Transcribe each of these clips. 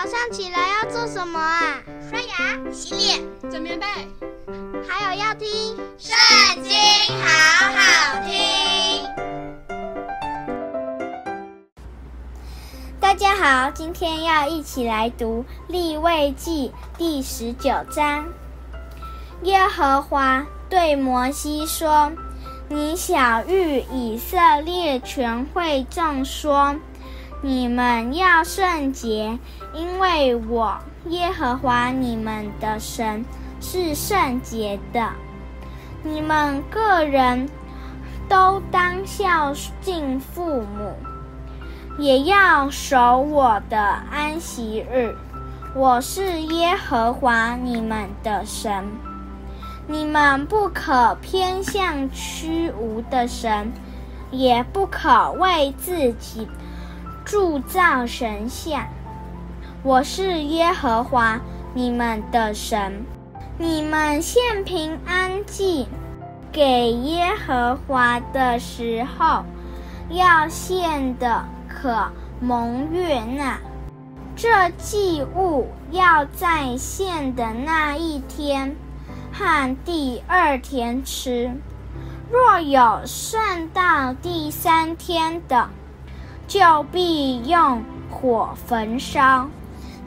早上起来要做什么啊？刷牙、洗脸、整棉被，还有要听《圣经》，好好听。大家好，今天要一起来读《利未记》第十九章。耶和华对摩西说：“你晓諭以色列全会众说。”你们要圣洁，因为我耶和华你们的神是圣洁的。你们个人都当孝敬父母，也要守我的安息日。我是耶和华你们的神。你们不可偏向虚无的神，也不可为自己。铸造神像，我是耶和华你们的神。你们献平安祭给耶和华的时候，要献的可蒙悦纳。这祭物要在献的那一天和第二天吃。若有剩到第三天的，就必用火焚烧。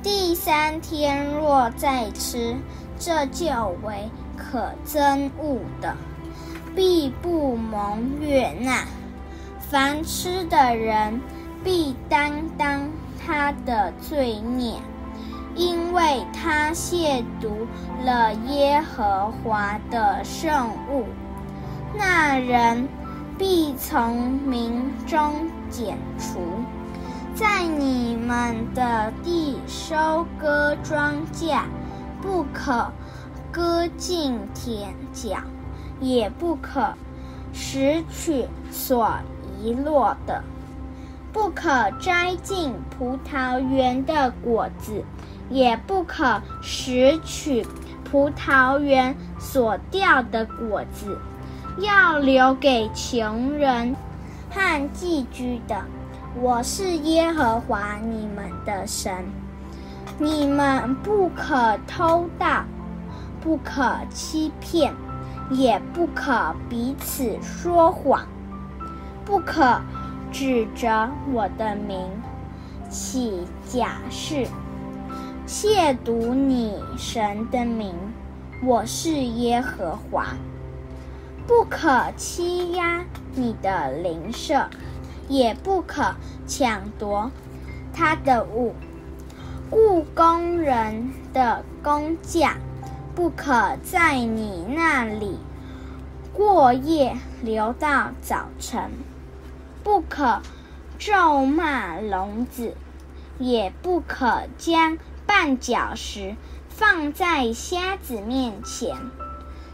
第三天若再吃，这就为可憎恶的，必不蒙悦纳。凡吃的人必担当他的罪孽，因为他亵渎了耶和华的圣物。那人。必从民中剪除，在你们的地收割庄稼，不可割尽田角，也不可拾取所遗落的，不可摘尽葡萄园的果子，也不可拾取葡萄园所掉的果子。要留给穷人和寄居的。我是耶和华你们的神。你们不可偷盗，不可欺骗，也不可彼此说谎，不可指着我的名起假誓，亵渎你神的名。我是耶和华。不可欺压你的邻舍，也不可抢夺他的物。雇工人的工价，不可在你那里过夜，留到早晨。不可咒骂聋子，也不可将绊脚石放在瞎子面前。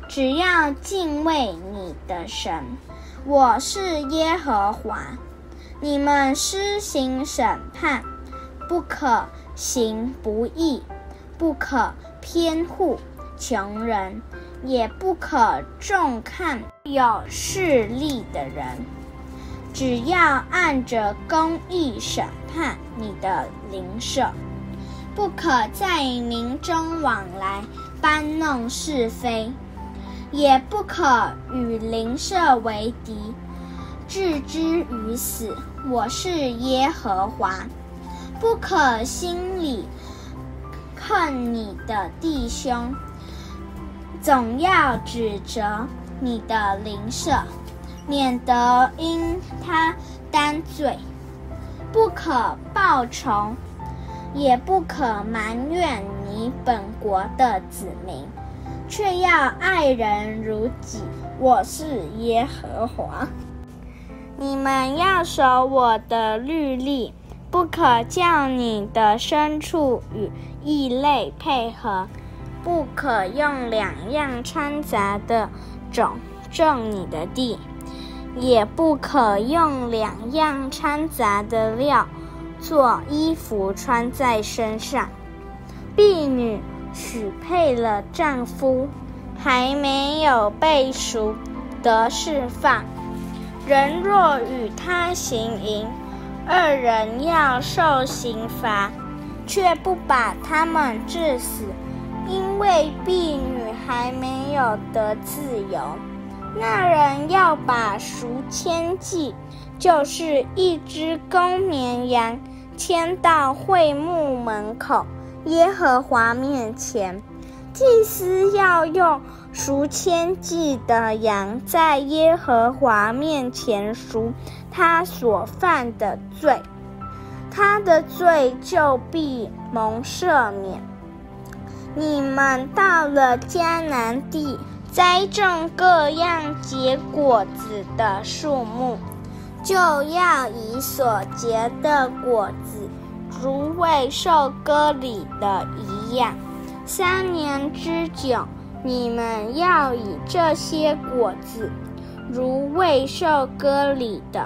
只要敬畏你的神，我是耶和华。你们施行审判，不可行不义，不可偏护穷人，也不可重看有势力的人。只要按着公义审判你的邻舍，不可在民中往来搬弄是非。也不可与邻舍为敌，置之于死。我是耶和华。不可心里恨你的弟兄，总要指责你的邻舍，免得因他担罪。不可报仇，也不可埋怨你本国的子民。却要爱人如己。我是耶和华。你们要守我的律例，不可叫你的牲畜与异类配合，不可用两样掺杂的种种你的地，也不可用两样掺杂的料做衣服穿在身上。婢女。许配了丈夫，还没有被赎得释放。人若与他行淫，二人要受刑罚。却不把他们治死，因为婢女还没有得自由。那人要把赎愆祭，就是一只公绵羊，牵到会幕门口耶和华面前。祭司要用赎愆祭的羊，在耶和华面前赎他所犯的罪，他的罪就必蒙赦免。你们到了迦南地，栽种各样结果子的树木，就要以所结的果子，如未受割礼的一样。三年之久，你们要以这些果子，如未受割礼的，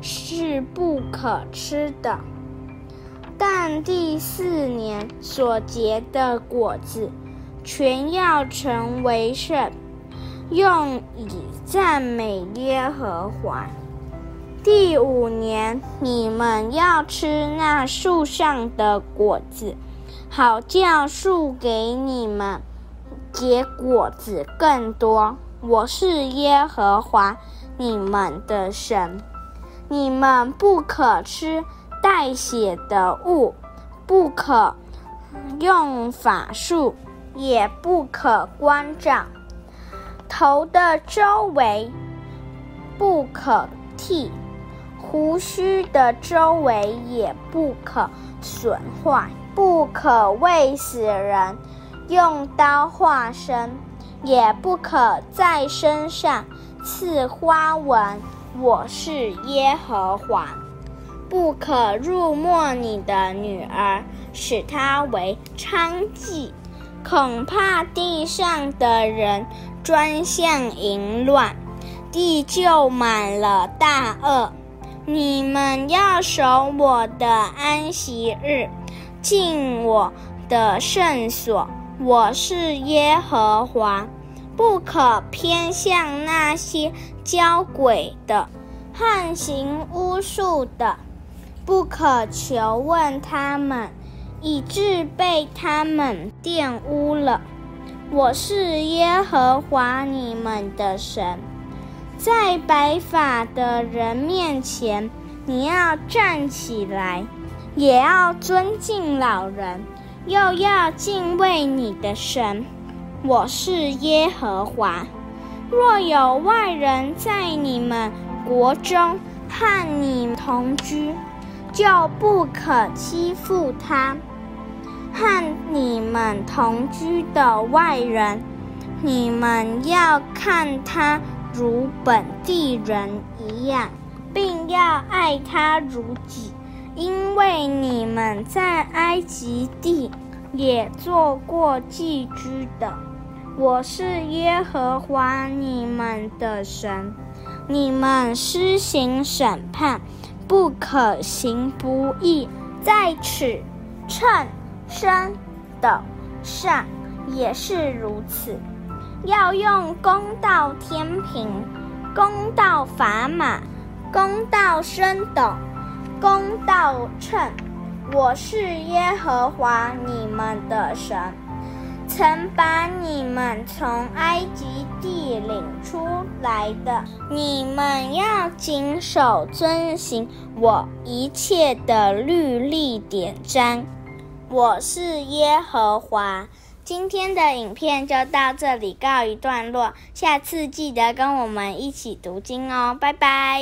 是不可吃的。但第四年所结的果子，全要成为圣，用以赞美耶和华。第五年，你们要吃那树上的果子。好叫树给你们结果子更多。我是耶和华你们的神。你们不可吃带血的物，不可用法术，也不可关照。头的周围不可剃，胡须的周围也不可损坏。不可为死人用刀划身，也不可在身上刺花纹。我是耶和华。不可辱没你的女儿，使她为娼妓，恐怕地上的人专向淫乱，地就满了大恶。你们要守我的安息日。进我的圣所，我是耶和华，不可偏向那些交鬼的、和行巫术的，不可求问他们，以致被他们玷污了。我是耶和华你们的神，在白发的人面前，你要站起来。也要尊敬老人，又要敬畏你的神。我是耶和华。若有外人在你们国中和你同居，就不可欺负他。和你们同居的外人，你们要看他如本地人一样，并要爱他如己。因为你们在埃及地也做过寄居的，我是耶和华你们的神。你们施行审判，不可行不义，在尺、秤、升斗上也是如此。要用公道天平，公道砝码，公道升斗。公道秤，我是耶和华你们的神，曾把你们从埃及地领出来的。你们要谨守遵行我一切的律例典章。我是耶和华。今天的影片就到这里告一段落，下次记得跟我们一起读经哦，拜拜。